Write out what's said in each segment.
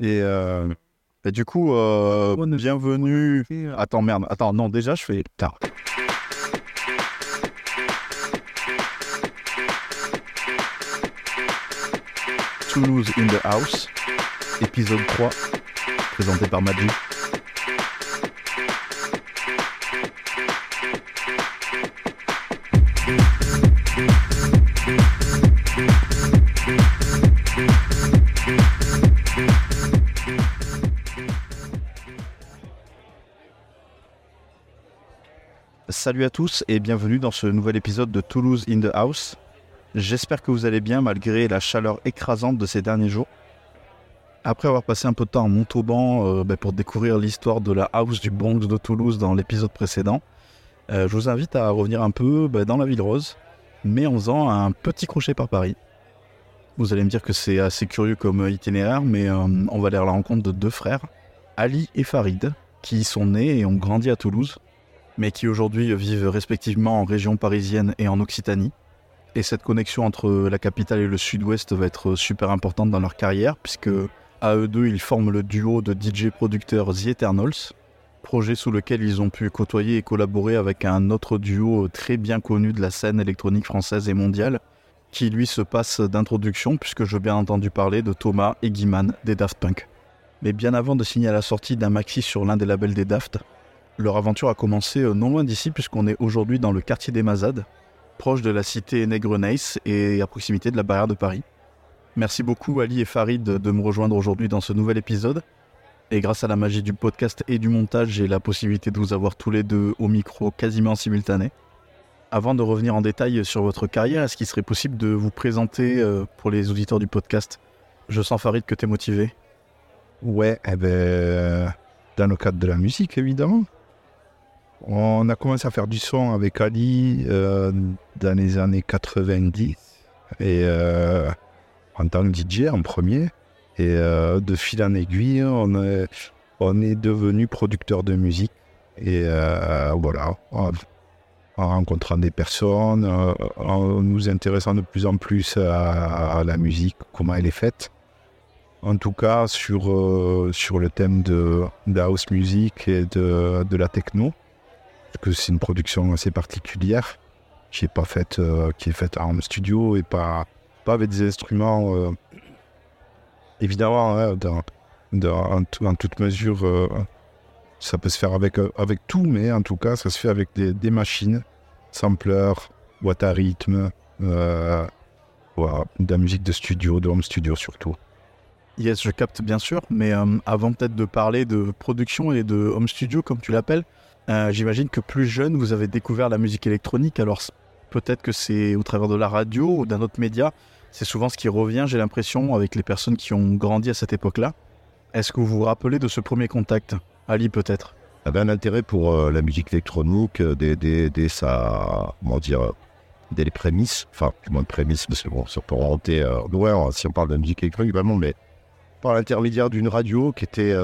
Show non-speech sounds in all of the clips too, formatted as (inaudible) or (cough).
Et, euh, et du coup, euh, bienvenue. Attends, merde. Attends, non, déjà, je fais tard. Toulouse in the House, épisode 3, présenté par Madu. Salut à tous et bienvenue dans ce nouvel épisode de Toulouse in the House. J'espère que vous allez bien malgré la chaleur écrasante de ces derniers jours. Après avoir passé un peu de temps en Montauban euh, ben, pour découvrir l'histoire de la house du Bronx de Toulouse dans l'épisode précédent, euh, je vous invite à revenir un peu ben, dans la ville rose, mais en faisant un petit crochet par Paris. Vous allez me dire que c'est assez curieux comme itinéraire, mais euh, on va aller à la rencontre de deux frères, Ali et Farid, qui sont nés et ont grandi à Toulouse, mais qui aujourd'hui vivent respectivement en région parisienne et en Occitanie. Et cette connexion entre la capitale et le sud-ouest va être super importante dans leur carrière, puisque à eux deux, ils forment le duo de DJ producteurs The Eternals, projet sous lequel ils ont pu côtoyer et collaborer avec un autre duo très bien connu de la scène électronique française et mondiale, qui lui se passe d'introduction, puisque veux bien entendu parler de Thomas et Guiman des Daft Punk. Mais bien avant de signer à la sortie d'un maxi sur l'un des labels des Daft, leur aventure a commencé euh, non loin d'ici, puisqu'on est aujourd'hui dans le quartier des Mazades, proche de la cité Negreneis et à proximité de la barrière de Paris. Merci beaucoup Ali et Farid de me rejoindre aujourd'hui dans ce nouvel épisode. Et grâce à la magie du podcast et du montage, j'ai la possibilité de vous avoir tous les deux au micro quasiment simultané. Avant de revenir en détail sur votre carrière, est-ce qu'il serait possible de vous présenter euh, pour les auditeurs du podcast? Je sens Farid que tu es motivé. Ouais, eh ben, dans le cadre de la musique évidemment. On a commencé à faire du son avec Ali euh, dans les années 90 et euh, en tant que DJ en premier. Et euh, de fil en aiguille, on est, devenu producteur de musique. Et voilà, en, rencontrant des personnes, en nous intéressant de plus en plus à, la musique, comment elle est faite. En tout cas, sur, le thème de, de house music et de la techno que c'est une production assez particulière qui est pas faite, euh, qui est faite en studio et pas, pas avec des instruments. Euh, évidemment, hein, en, toute mesure, euh, ça peut se faire avec, avec tout, mais en tout cas, ça se fait avec des, des machines, sampleurs, boîte à rythme, voilà, de la musique de studio, de home studio surtout. Yes, je capte bien sûr, mais avant peut-être de parler de production et de home studio, comme tu l'appelles, euh, j'imagine que plus jeune, vous avez découvert la musique électronique. Alors peut-être que c'est au travers de la radio ou d'un autre média. C'est souvent ce qui revient, j'ai l'impression, avec les personnes qui ont grandi à cette époque-là. Est-ce que vous vous rappelez de ce premier contact Ali, peut-être? Avait un intérêt pour euh, la musique électronique euh, dès, dès, dès, sa, comment dire, dès les prémices, enfin, du moins prémices, parce que bon, ça peut remonter loin si on parle de musique électronique vraiment, mais par l'intermédiaire d'une radio qui était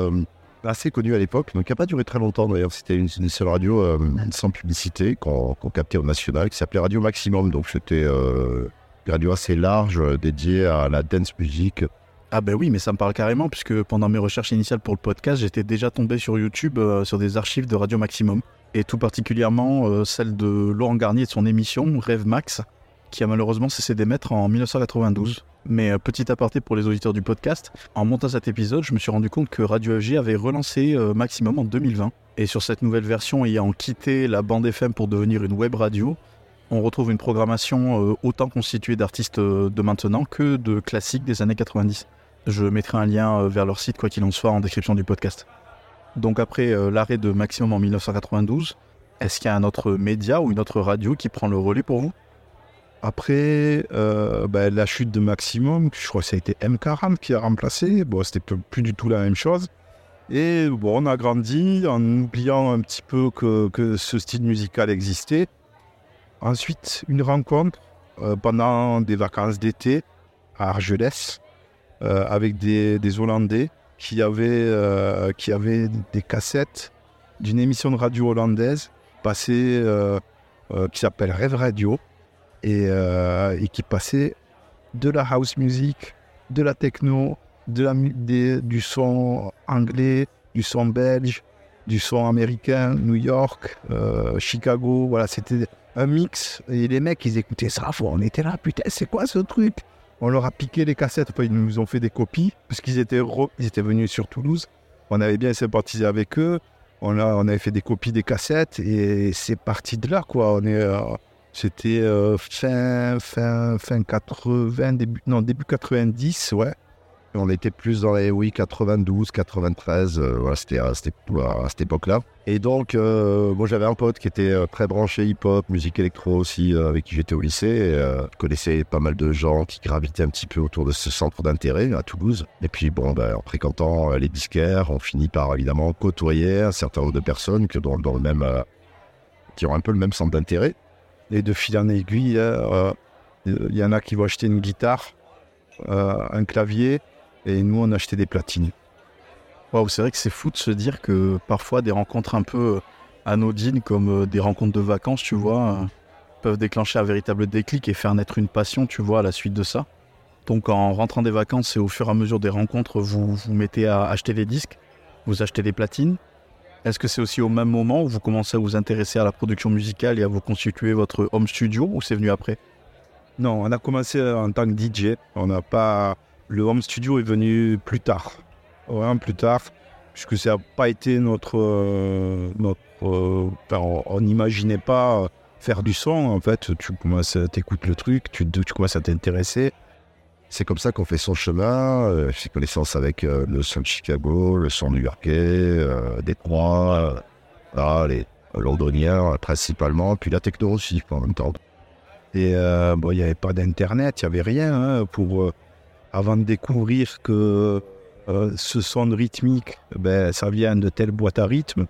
assez connu à l'époque, donc qui n'a pas duré très longtemps d'ailleurs. C'était une, seule radio euh, sans publicité qu'on captait au national qui s'appelait Radio Maximum. Donc c'était euh, une radio assez large euh, dédiée à la dance music. Ah ben oui, mais ça me parle carrément puisque pendant mes recherches initiales pour le podcast, j'étais déjà tombé sur YouTube sur des archives de Radio Maximum et tout particulièrement celle de Laurent Garnier de son émission Rêve Max qui a malheureusement cessé d'émettre en 1992. Mais euh, petit aparté pour les auditeurs du podcast, en montant cet épisode, je me suis rendu compte que Radio FG avait relancé euh, Maximum en 2020. Et sur cette nouvelle version, ayant quitté la bande FM pour devenir une web radio, on retrouve une programmation euh, autant constituée d'artistes de maintenant que de classiques des années 90. Je mettrai un lien vers leur site, quoi qu'il en soit, en description du podcast. Donc après l'arrêt de Maximum en 1992, est-ce qu'il y a un autre média ou une autre radio qui prend le relais pour vous? Après, euh, ben, la chute de Maximum, je crois que ça a été M40 qui a remplacé. Bon, c'était plus du tout la même chose. Et bon, on a grandi en oubliant un petit peu que, ce style musical existait. Ensuite, une rencontre euh, pendant des vacances d'été à Argelès euh, avec des, Hollandais qui avaient, qui avaient des cassettes d'une émission de radio hollandaise passée qui s'appelle Rêve Radio euh, et, qui passait de la house music, de la techno, de la, du son anglais, du son belge, du son américain, New York, euh, Chicago. Voilà, c'était un mix. Et les mecs, ils écoutaient ça. On était là, putain, c'est quoi ce truc? On leur a piqué les cassettes. ils nous ont fait des copies parce qu'ils étaient, ils étaient venus sur Toulouse. On avait bien sympathisé avec eux. On, a, on avait fait des copies des cassettes et c'est parti de là, quoi. On est, euh, c'était euh, fin, fin, fin 80, début, non, début 90, ouais. On était plus dans les, oui, 92, 93, euh, c'était à, cette époque-là. Et donc, euh, moi j'avais un pote qui était euh, très branché hip-hop, musique électro aussi, avec qui j'étais au lycée. Et, je connaissais pas mal de gens qui gravitaient un petit peu autour de ce centre d'intérêt à Toulouse. Et puis, bon, ben, en fréquentant les disquaires, on finit par évidemment côtoyer un certain nombre de personnes dans, dans le même, qui ont un peu le même centre d'intérêt. Et de fil en aiguille, il y en a qui vont acheter une guitare, un clavier et nous, on achetait des platines. Waouh, c'est vrai que c'est fou de se dire que parfois des rencontres un peu euh, anodines, comme euh, des rencontres de vacances, tu vois, euh, peuvent déclencher un véritable déclic et faire naître une passion, tu vois, à la suite de ça. Donc en rentrant des vacances et au fur et à mesure des rencontres, vous vous mettez à acheter des disques, vous achetez des platines. Est-ce que c'est aussi au même moment où vous commencez à vous intéresser à la production musicale et à vous constituer votre home studio ou c'est venu après? Non, on a commencé en tant que DJ. On n'a pas le home studio est venu plus tard. Plus tard, puisque ça n'a pas été notre. Euh, notre euh, on n'imaginait pas faire du son. En fait, tu commences à t'écouter le truc, tu, tu commences à t'intéresser. C'est comme ça qu'on fait son chemin. Euh, j'ai connaissance avec le son de Chicago, le son new-yorkais, Détroit, les londoniens principalement, puis la techno aussi en même temps. Et il n'y avait pas d'internet, il n'y avait rien hein, pour avant de découvrir que euh, ce son rythmique, ben, ça vient de telle boîte à rythme,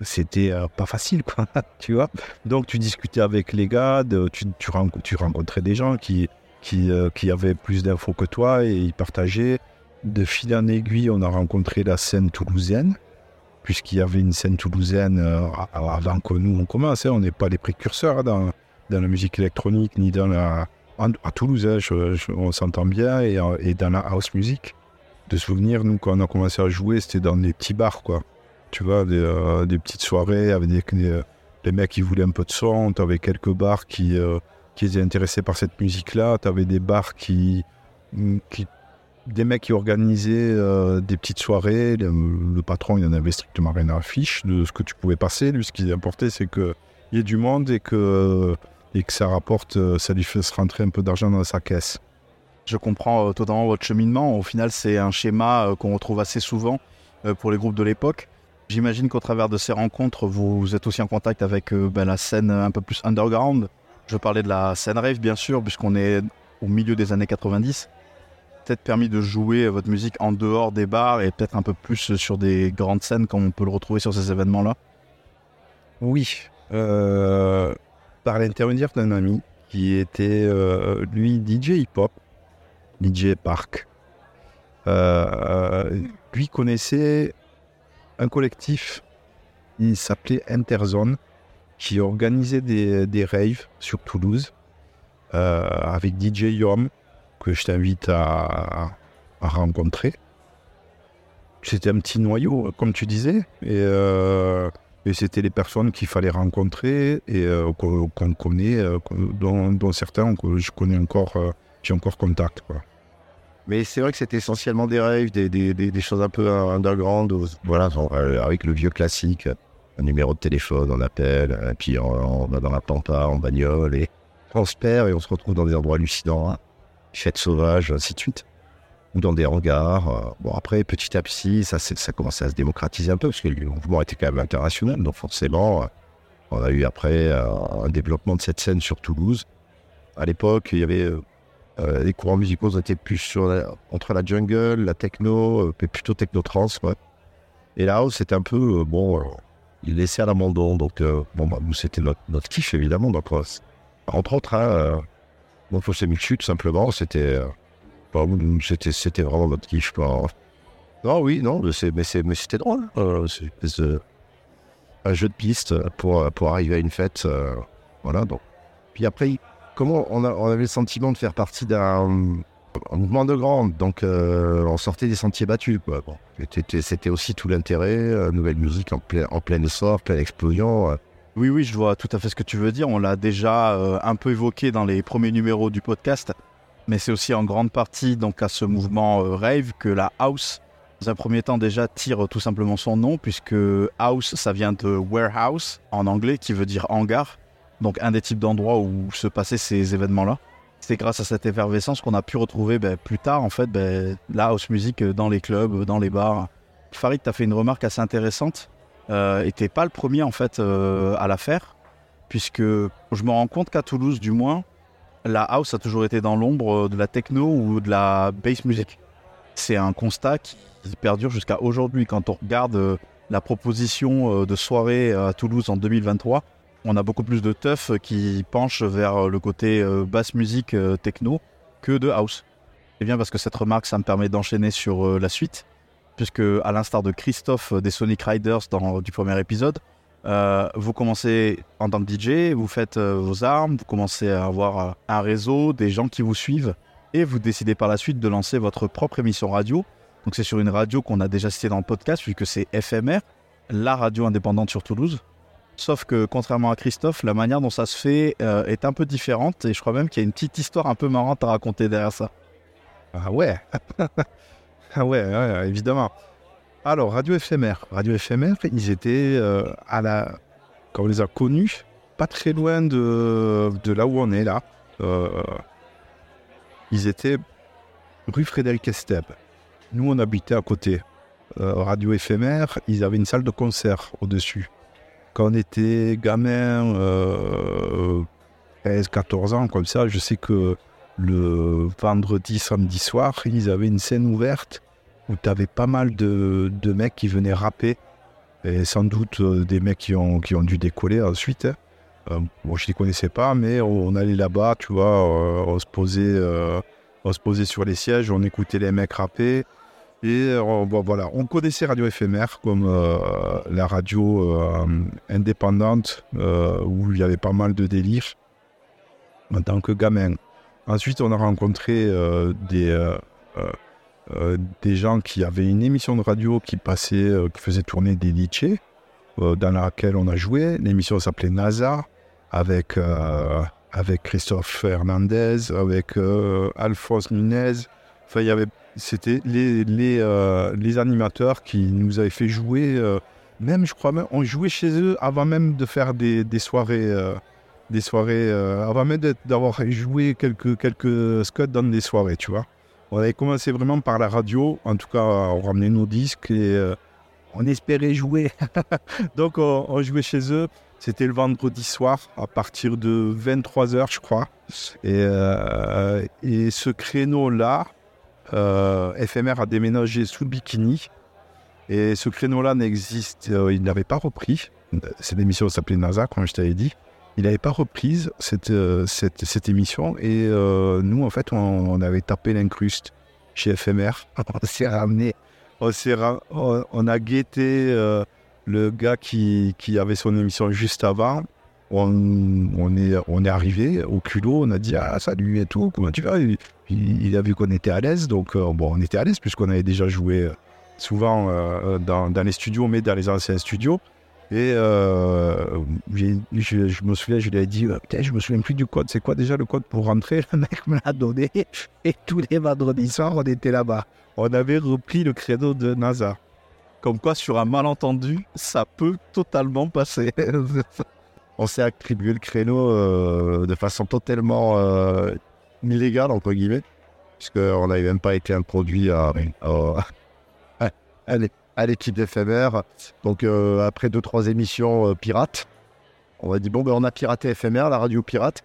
c'était euh, pas facile, quoi, (laughs) tu vois. Donc tu discutais avec les gars, tu, tu, rencontrais des gens qui, qui, euh, qui avaient plus d'infos que toi et ils partageaient. De fil en aiguille, on a rencontré la scène toulousaine, puisqu'il y avait une scène toulousaine avant que nous on commence. Hein. on n'est pas les précurseurs dans, dans la musique électronique ni dans la, à Toulouse, hein, on s'entend bien, et, et, dans la house music. De souvenirs, nous, quand on a commencé à jouer, c'était dans des petits bars, quoi. Tu vois, des, euh, petites soirées avec des, les mecs qui voulaient un peu de son. Tu avais quelques bars qui, euh, qui étaient intéressés par cette musique-là. Tu avais des bars qui, qui, des mecs qui organisaient euh, des petites soirées. Le, patron, il en avait strictement rien à affiche de ce que tu pouvais passer. Lui, ce qui importait, c'est qu'il y ait du monde et que et que ça rapporte, euh, ça lui fait rentrer un peu d'argent dans sa caisse. Je comprends euh, totalement votre cheminement. Au final, c'est un schéma qu'on retrouve assez souvent pour les groupes de l'époque. J'imagine qu'au travers de ces rencontres, vous êtes aussi en contact avec ben, la scène un peu plus underground. Je parlais de la scène rave, bien sûr, puisqu'on est au milieu des années 90. Peut-être permis de jouer votre musique en dehors des bars et peut-être un peu plus sur des grandes scènes comme on peut le retrouver sur ces événements-là Oui. Euh, par l'intermédiaire d'un ami qui était, euh, lui, DJ hip-hop, DJ Park. Euh, lui connaissait un collectif, il s'appelait Interzone, qui organisait des, des raves sur Toulouse euh, avec DJ Yom, que je t'invite à, à, rencontrer. C'était un petit noyau, comme tu disais, et et c'était les personnes qu'il fallait rencontrer et euh, qu'on connaît, euh, dont, certains que je connais encore, euh, j'ai encore contact. Mais c'est vrai que c'était essentiellement des rêves, des, des, des, choses un peu underground, voilà, avec le vieux classique, un numéro de téléphone, on appelle, et puis on, va dans la pampa, en bagnole, et on se perd et on se retrouve dans des endroits hallucinants, hein. fêtes sauvages, ainsi de suite ou dans des hangars. Euh, bon, après, petit à petit, ça, ça commençait à se démocratiser un peu, parce que le mouvement était quand même international. Donc, forcément, euh, on a eu après euh, un développement de cette scène sur Toulouse. À l'époque, il y avait. les courants musicaux étaient plus sur entre la jungle, la techno, plutôt techno-trans. Et là, c'était un peu. bon, il laissait à l'abandon. Donc, bon, bah, c'était notre, notre, kiff, évidemment. Donc, entre autres, hein, bon, Fossé tout simplement, c'était c'était, c'était vraiment notre kiff. Non, oui, non, mais, c'était drôle. Hein. un jeu de piste pour, pour arriver à une fête. Euh, voilà, donc. Puis après, comment on, a, on avait le sentiment de faire partie d'un, un mouvement de grande, donc euh, on sortait des sentiers battus. Quoi. C'était, aussi tout l'intérêt, euh, nouvelle musique en, plein, en plein pleine explosion. euh. Oui, oui, je vois tout à fait ce que tu veux dire. On l'a déjà un peu évoqué dans les premiers numéros du podcast, mais c'est aussi en grande partie donc à ce mouvement rave que la house, dans un premier temps déjà, tire tout simplement son nom, puisque house, ça vient de warehouse en anglais, qui veut dire hangar, donc un des types d'endroits où se passaient ces événements-là. C'est grâce à cette effervescence qu'on a pu retrouver ben, plus tard, en fait, ben, la house music dans les clubs, dans les bars. Farid, tu as fait une remarque assez intéressante euh, et pas le premier en fait euh, à la faire, puisque je me rends compte qu'à Toulouse, du moins, la house a toujours été dans l'ombre de la techno ou de la bass music. C'est un constat qui perdure jusqu'à aujourd'hui. Quand on regarde euh, la proposition euh, de soirée à Toulouse en 2023, on a beaucoup plus de teufs qui penchent vers le côté euh, basse musique euh, techno que de house. C'est bien parce que cette remarque, ça me permet d'enchaîner sur euh, la suite puisque à l'instar de Christophe euh, des Sonic Riders dans, du premier épisode, euh, vous commencez en tant que DJ, vous faites euh, vos armes, vous commencez à avoir euh, un réseau, des gens qui vous suivent, et vous décidez par la suite de lancer votre propre émission radio. Donc c'est sur une radio qu'on a déjà citée dans le podcast, puisque c'est FMR, la radio indépendante sur Toulouse. Sauf que contrairement à Christophe, la manière dont ça se fait euh, est un peu différente, et je crois même qu'il y a une petite histoire un peu marrante à raconter derrière ça. Ah ouais? (laughs) Ah ouais, ouais, évidemment. Alors, Radio éphémère. Radio éphémère, ils étaient euh, à la... Quand on les a connus, pas très loin de, de là où on est là. Euh, ils étaient rue Frédéric Esteb. Nous, on habitait à côté. Radio éphémère, ils avaient une salle de concert au-dessus. Quand on était gamin, euh, 13, 14 ans, comme ça, je sais que le vendredi, samedi soir, ils avaient une scène ouverte où tu avais pas mal de, mecs qui venaient rapper. Et sans doute euh, des mecs qui ont, dû décoller ensuite. hein. Euh, bon, je les connaissais pas, mais on, allait là-bas, tu vois, euh, on, se posait, euh, on se posait sur les sièges, on écoutait les mecs rapper. Et euh, voilà, on connaissait Radio Éphémère comme euh, la radio euh, indépendante où il y avait pas mal de délire en tant que gamin. Ensuite, on a rencontré des, des gens qui avaient une émission de radio qui passait, qui faisait tourner des DJ, dans laquelle on a joué. L'émission s'appelait NASA, avec, avec Christophe Hernandez, avec Alphonse Nunez. Enfin, il y avait, c'était euh, les animateurs qui nous avaient fait jouer. euh, même, je crois même, on jouait chez eux avant même de faire des, soirées. des soirées, euh, avant même d'avoir joué quelques, quelques dans des soirées, tu vois. On avait commencé vraiment par la radio, en tout cas, on ramenait nos disques et on espérait jouer. (laughs) Donc, on, jouait chez eux. C'était le vendredi soir, à partir de 23h, je crois. Et, et ce créneau-là, FMR a déménagé sous le bikini. Et ce créneau-là n'existe, euh, il n'avait pas repris. Cette émission s'appelait NASA, comme je t'avais dit. Il n'avait pas reprise cette, euh, cette, émission. Et euh, nous, en fait, on, avait tapé l'incruste chez FMR. (laughs) on s'est ramené, on, ra- on, on a guetté euh, le gars qui, qui avait son émission juste avant. On, on est, on est arrivé au culot, on a dit ah salut et tout, comment tu vas? Il- a vu qu'on était à l'aise, donc euh, bon on était à l'aise puisqu'on avait déjà joué euh, souvent euh, dans, les studios, mais dans les anciens studios. Et je, me souviens, je lui ai dit, putain, je me souviens plus du code. C'est quoi déjà le code pour rentrer? Le mec me l'a donné. (laughs) Et tous les vendredis soirs, on était là-bas. On avait repris le créneau de NASA. Comme quoi, sur un malentendu, ça peut totalement passer. (laughs) On s'est attribué le créneau de façon totalement illégale, entre guillemets, puisqu'on n'avait même pas été introduit à, à, à l'é- à l'équipe d'éphémère. Donc, euh, après deux, trois émissions euh, pirates, on a dit bon, ben, on a piraté éphémère, la radio pirate.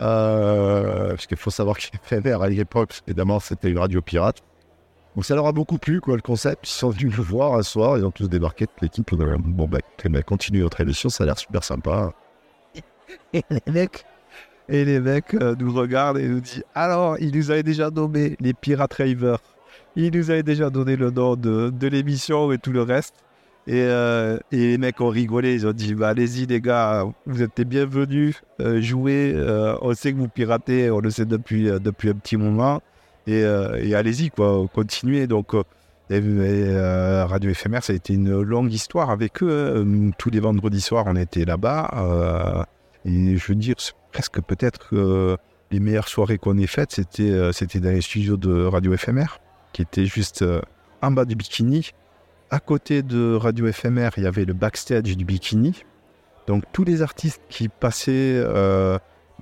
Euh, parce qu'il faut savoir qu'éphémère, à l'époque, évidemment, c'était une radio pirate. Donc, ça leur a beaucoup plu, quoi, le concept. Ils sont venus nous voir un soir, ils ont tous débarqué, toute l'équipe. Bon, ben, ben, continue votre émission, ça a l'air super sympa. (laughs) Les mecs, et les mecs euh, nous regardent et nous disent Alors, il nous avait déjà nommé les Pirate Ravers. Il nous avait déjà donné le nom de, l'émission et tout le reste. Et, euh, et les mecs ont rigolé. Ils ont dit bah, Allez-y, les gars, vous êtes bienvenus. euh, jouez. on sait que vous piratez, on le sait depuis, un petit moment. et, et allez-y, quoi, continuez. Donc, Radio Éphémère, ça a été une longue histoire avec eux. Hein. Tous les vendredis soirs, on était là-bas. et je veux dire, presque peut-être les meilleures soirées qu'on ait faites, c'était, c'était dans les studios de Radio Éphémère, qui était juste en bas du bikini. À côté de Radio Éphémère, il y avait le backstage du bikini. Donc tous les artistes qui passaient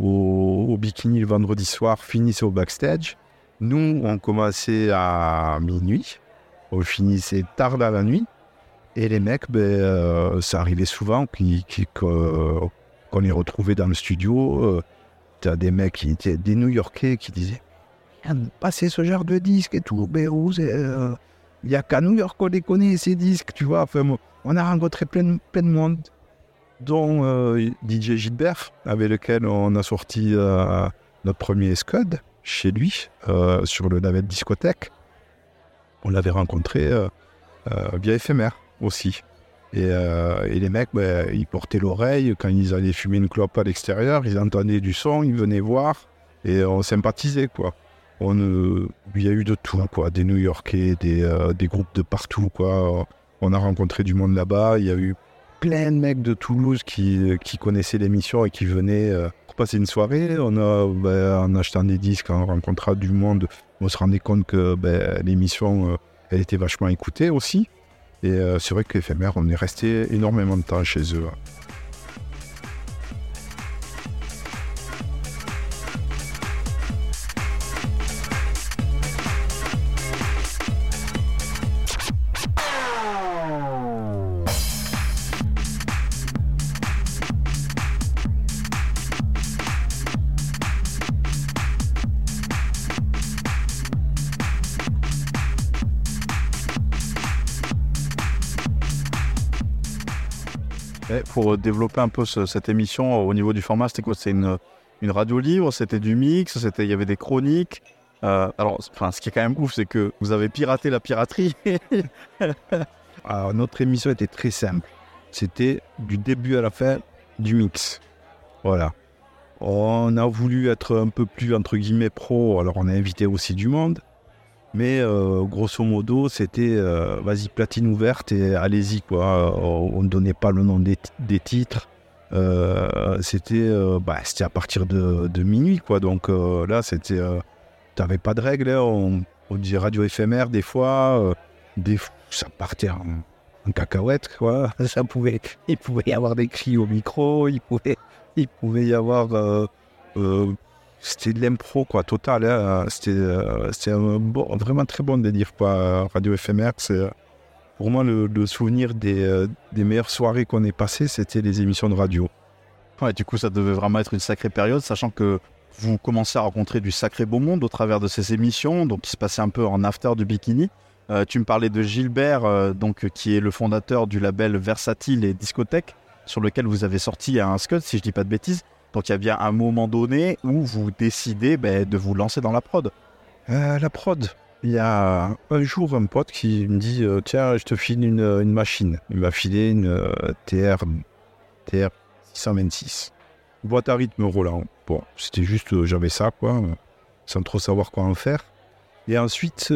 au, bikini le vendredi soir finissaient au backstage. Nous, on commençait à minuit on finissait tard dans la nuit. Et les mecs, ben, euh, ça arrivait souvent qu'on les retrouvait dans le studio. Euh, tu as des mecs qui étaient des New Yorkais qui disaient Passez ce genre de disque et tout. Ben, euh, il n'y a qu'à New York qu'on les connaît, ces disques, tu vois. Enfin, on a rencontré plein, plein de monde, dont DJ Gilbert, avec lequel on a sorti notre premier Scud chez lui, sur le navette discothèque on l'avait rencontré euh, euh, via éphémère aussi. Et, euh, les mecs, ben, ils portaient l'oreille quand ils allaient fumer une clope à l'extérieur, ils entendaient du son, ils venaient voir et on sympathisait quoi. On, il y a eu de tout, quoi, des New-Yorkais, des, des, groupes de partout, quoi. On a rencontré du monde là-bas. Il y a eu plein de mecs de Toulouse qui, connaissaient l'émission et qui venaient pour passer une soirée. On a, ben, en achetant des disques, on rencontra du monde on se rendait compte que ben, l'émission, euh, elle était vachement écoutée aussi. Et euh, c'est vrai qu'éphémère, on est resté énormément de temps chez eux. Pour développer un peu cette émission au niveau du format C'était quoi? C'était une, une, radio libre C'était du mix C'était il y avait des chroniques euh, Alors, ce qui est quand même ouf, c'est que vous avez piraté la piraterie. alors, (laughs) notre émission était très simple. C'était du début à la fin du mix. Voilà. On a voulu être un peu plus entre guillemets pro, alors on a invité aussi du monde. Mais euh, grosso modo, c'était euh, vas-y, platine ouverte et allez-y, quoi. On ne donnait pas le nom des, titres. Euh, c'était bah, à partir de, minuit, quoi. Donc là, c'était. tu n'avais pas de règles. Hein. On, disait radio éphémère des fois. des, ça partait en, cacahuète, quoi. (laughs) Ça pouvait, il pouvait y avoir des cris au micro, il pouvait, il pouvait y avoir c'était de l'impro, quoi, total. Hein. C'était euh, vraiment très bon délire, quoi. Radio éphémère, c'est euh, pour moi le, souvenir des, euh, des, meilleures soirées qu'on ait passées, c'était les émissions de radio. Ouais, du coup, ça devait vraiment être une sacrée période, sachant que vous commencez à rencontrer du sacré beau monde au travers de ces émissions, donc qui se passait un peu en after du bikini. tu me parlais de Gilbert, donc qui est le fondateur du label Versatile et Discothèque, sur lequel vous avez sorti un scud, si je dis pas de bêtises. Donc il y a bien un moment donné où vous décidez ben, de vous lancer dans la prod. Euh, la prod, il y a un jour un pote qui me dit euh, Tiens, je te file une, machine. Il m'a filé une euh, TR, TR 626. Boîte à rythme Roland. Bon, c'était juste, j'avais ça, quoi, sans trop savoir quoi en faire. Et ensuite,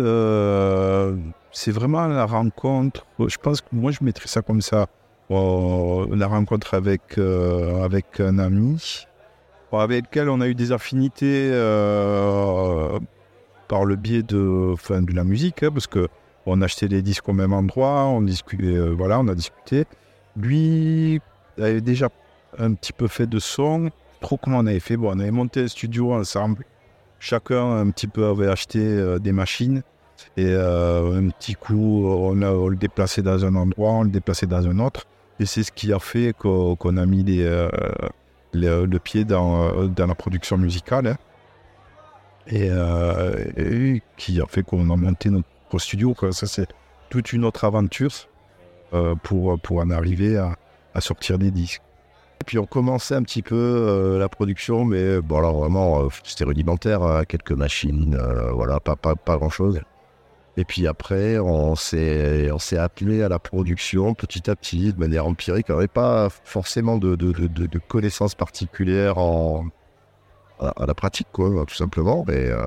c'est vraiment la rencontre. Je pense que moi, je mettrais ça comme ça. La rencontre avec, avec un ami avec lequel on a eu des affinités euh, par le biais de, de la musique, hein, parce que on achetait des disques au même endroit, on discutait, euh, voilà, on a discuté. Lui avait déjà un petit peu fait de son, trop comment on avait fait. Bon, on avait monté un studio ensemble. Chacun un petit peu avait acheté euh, des machines. Et un petit coup, on, on, le déplaçait dans un endroit, on le déplaçait dans un autre. Et c'est ce qui a fait qu'on a mis les, le, pied dans, euh, dans, la production musicale. Hein. Euh, et, qui a fait qu'on a monté notre studio. Ça, c'est toute une autre aventure euh, pour, en arriver à, sortir des disques. Et puis on commençait un petit peu la production, mais bon, alors vraiment, c'était rudimentaire, hein, quelques machines, voilà, pas grand-chose. Et puis après, on s'est, appelé à la production petit à petit, de manière empirique. On n'avait pas forcément de, connaissances particulières en, à, la pratique, quoi, tout simplement. Mais, euh,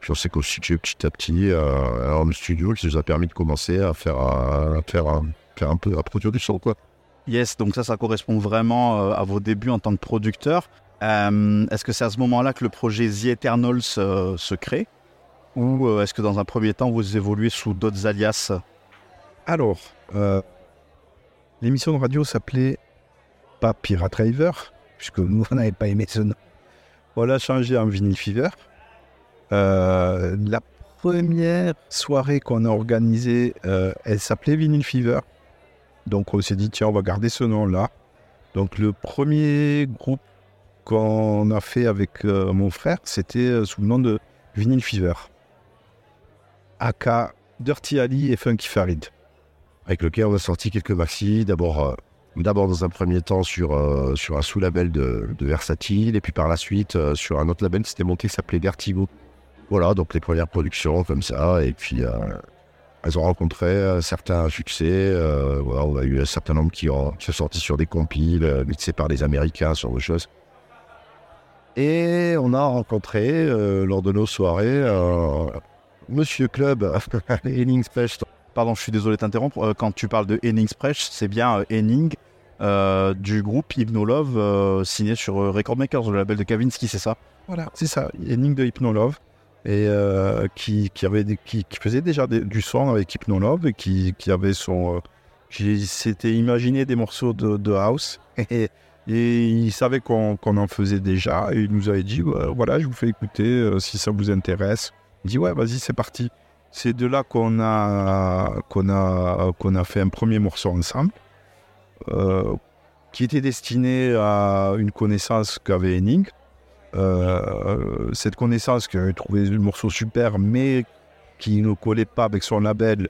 Puis on s'est constitué petit à petit euh, un studio qui nous a permis de commencer à faire, à faire, un peu, à produire du son, quoi. Yes, donc ça, ça correspond vraiment euh, à vos débuts en tant que producteur. Euh, est-ce que c'est à ce moment-là que le projet The Eternals se crée? Ou euh, est-ce que dans un premier temps, vous évoluez sous d'autres alias? Alors, euh, l'émission de radio s'appelait pas Pirate Driver, puisque (laughs) nous, on n'avait pas aimé ce nom. On l'a changé en Vinyl Fever. Euh, la première soirée qu'on a organisée, elle s'appelait Vinyl Fever. Donc on s'est dit, tiens, on va garder ce nom-là. Donc le premier groupe qu'on a fait avec mon frère, c'était sous le nom de Vinyl Fever. Aka Dirty Ali et Funky Farid. avec lequel on a sorti quelques maxi. D'abord, euh, d'abord dans un premier temps sur, euh, sur un sous-label de, de Versatile, et puis par la suite euh, sur un autre label qui s'était monté qui s'appelait Vertigo. Voilà, donc les premières productions comme ça, et puis elles ont rencontré certains succès. on a eu un certain nombre qui, ont, qui sont sortis sur des compiles, mixés par des Américains, sur des choses. Et on a rencontré, lors de nos soirées, Monsieur Club, (laughs) Henning Specht, Pardon, je suis désolé de t'interrompre. Euh, quand tu parles de Henning Spreche, c'est bien euh, Henning euh, du groupe Hypnolove euh, signé sur euh, Record Makers, le label de Kavinsky, c'est ça? Voilà, c'est ça, Henning de Hypnolove, et euh, qui, qui, avait des- qui, qui faisait déjà des- du son avec Hypnolove, et qui, qui avait son... euh, qui s'était imaginé des morceaux de, de house, (laughs) et, et il savait qu'on en faisait déjà, et il nous avait dit, Ouais, voilà, je vous fais écouter euh, si ça vous intéresse. Il dit, ouais, vas-y, c'est parti. C'est de là qu'on a, qu'on a, qu'on a fait un premier morceau ensemble, euh, qui était destiné à une connaissance qu'avait Henning, euh, cette connaissance qui avait trouvé le morceau super, mais qui ne collait pas avec son label,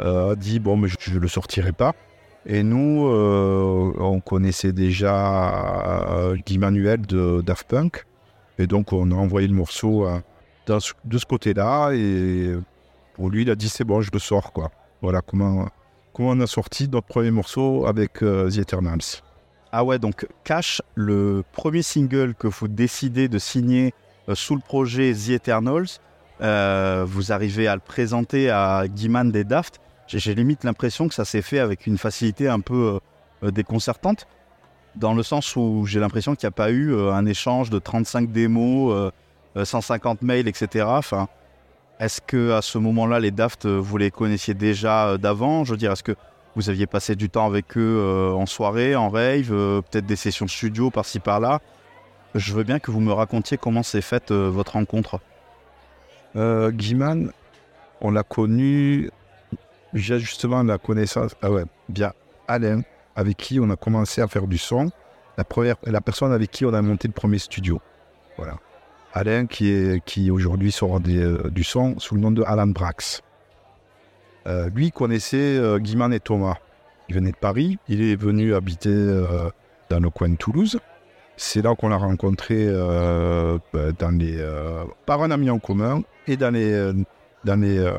euh, a dit bon, mais je ne le sortirai pas. Et nous, on connaissait déjà Guy Manuel de Daft Punk, et donc on a envoyé le morceau euh, de ce côté-là, et pour lui, il a dit c'est bon, je le sors quoi. Voilà comment, comment on a sorti notre premier morceau avec euh, The Eternals. Ah ouais, donc Cash, le premier single que vous décidez de signer euh, sous le projet The Eternals, euh, vous arrivez à le présenter à Guiman des Daft. J'ai- limite l'impression que ça s'est fait avec une facilité un peu déconcertante, dans le sens où j'ai l'impression qu'il n'y a pas eu un échange de 35 démos, 150 mails, etc. Enfin, est-ce que à ce moment-là, les Daft, euh, vous les connaissiez déjà euh, d'avant? Je veux dire, est-ce que vous aviez passé du temps avec eux euh, en soirée, en rave, euh, peut-être des sessions studio par-ci par-là? Je veux bien que vous me racontiez comment s'est faite euh, votre rencontre. Euh, Guiman, on l'a connu via justement la connaissance, ah ouais, via Alain, avec qui on a commencé à faire du son. La, la personne avec qui on a monté le premier studio. Voilà. Alain qui, est, qui aujourd'hui sort euh, du son sous le nom de Alan Brax. Euh, lui connaissait euh, Guiman et Thomas. Il venait de Paris, il est venu habiter dans le coin de Toulouse. C'est là qu'on l'a rencontré bah, dans les, par un ami en commun et dans les, dans les,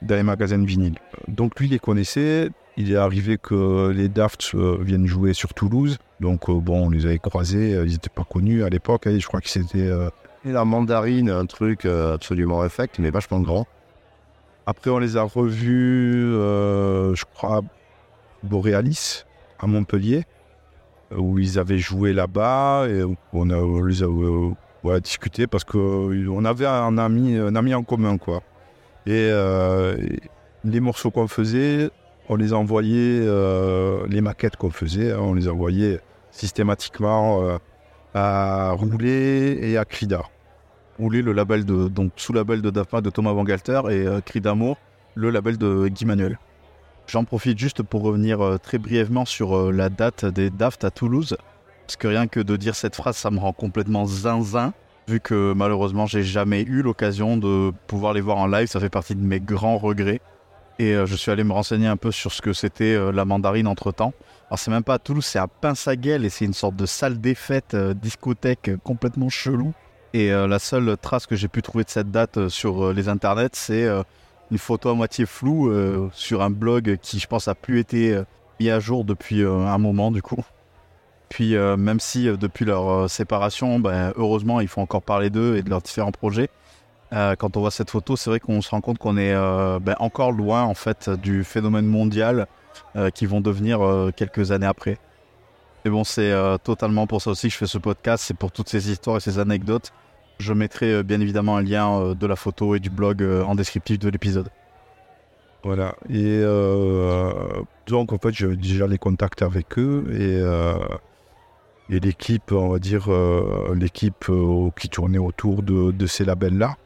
dans les magasins de vinyle. Donc lui, les connaissait. Il est arrivé que les Daft viennent jouer sur Toulouse. Donc bon, on les avait croisés. Ils n'étaient pas connus à l'époque. hein, je crois que c'était... la mandarine, un truc euh, absolument effect, mais vachement grand. Après, on les a revus, euh, je crois, à Borealis, à Montpellier, où ils avaient joué là-bas. Et on, a, les a euh, discuté parce qu'on avait un ami, un ami en commun. quoi. Et, euh, les morceaux qu'on faisait, on les envoyait, les maquettes qu'on faisait, hein, on les envoyait systématiquement à Rouler et à Crida. Rouler le label de donc sous label de Punk de Thomas Bangalter et euh, Cri d'amour, le label de Guy Manuel. J'en profite juste pour revenir euh, très brièvement sur euh, la date des Daft à Toulouse, parce que rien que de dire cette phrase, ça me rend complètement zinzin, vu que malheureusement j'ai jamais eu l'occasion de pouvoir les voir en live, ça fait partie de mes grands regrets. Et euh, je suis allé me renseigner un peu sur ce que c'était la mandarine entre temps. Alors c'est même pas à Toulouse, c'est à Pinsaguel et c'est une sorte de salle des fêtes, discothèque complètement chelou. Et euh, la seule trace que j'ai pu trouver de cette date euh, sur euh, les internets, c'est une photo à moitié floue sur un blog qui, je pense, a plus été mis à jour depuis un moment, du coup. Puis, même si depuis leur séparation, ben, heureusement, il faut encore parler d'eux et de leurs différents projets. Quand on voit cette photo, c'est vrai qu'on se rend compte qu'on est ben, encore loin en fait du phénomène mondial qui vont devenir quelques années après. Mais bon, c'est euh, totalement pour ça aussi que je fais ce podcast, c'est pour toutes ces histoires et ces anecdotes. Je mettrai euh, bien évidemment un lien euh, de la photo et du blog en descriptif de l'épisode. Voilà. Et donc, en fait, j'avais déjà les contacts avec eux et, et l'équipe, on va dire, l'équipe qui tournait autour de, de ces labels-là.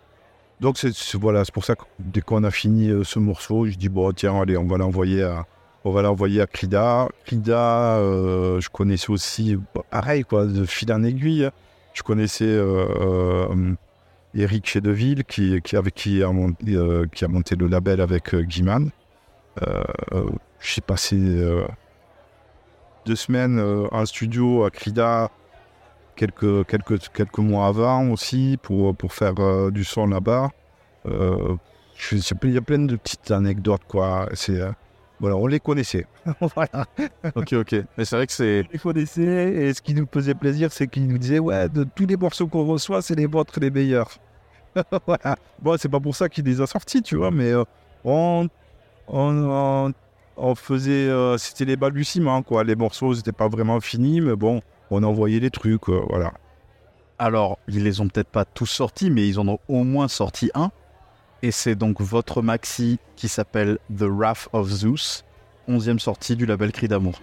Donc, c'est voilà, pour ça que dès qu'on a fini ce morceau, je dis, bon, tiens, allez, on va l'envoyer à. On va l'envoyer à Krida. Krida, euh, je connaissais aussi, pareil, quoi, de fil en aiguille. Je connaissais euh, euh, Eric Chedeville, qui, qui, a, monté, le label avec Guiman. J'ai passé deux semaines en studio à Krida, quelques, mois avant aussi, pour, faire du son là-bas. Il y a plein de petites anecdotes, quoi. Voilà, on les connaissait. (laughs) voilà. ok, ok. Mais c'est vrai que c'est. On les connaissait, et ce qui nous faisait plaisir, c'est qu'ils nous disaient, ouais, de tous les morceaux qu'on reçoit, c'est les vôtres les meilleurs. (laughs) voilà. Bon, c'est pas pour ça qu'il les a sortis, tu vois, mais euh, on, on, on, on faisait, euh, c'était les balbutiements, quoi. Les morceaux, c'était pas vraiment fini, mais bon, on envoyait les trucs, euh, voilà. Alors, ils les ont peut-être pas tous sortis, mais ils en ont au moins sorti un. Et c'est donc votre maxi qui s'appelle The Wrath of Zeus, onzième sortie du label Cri d'amour.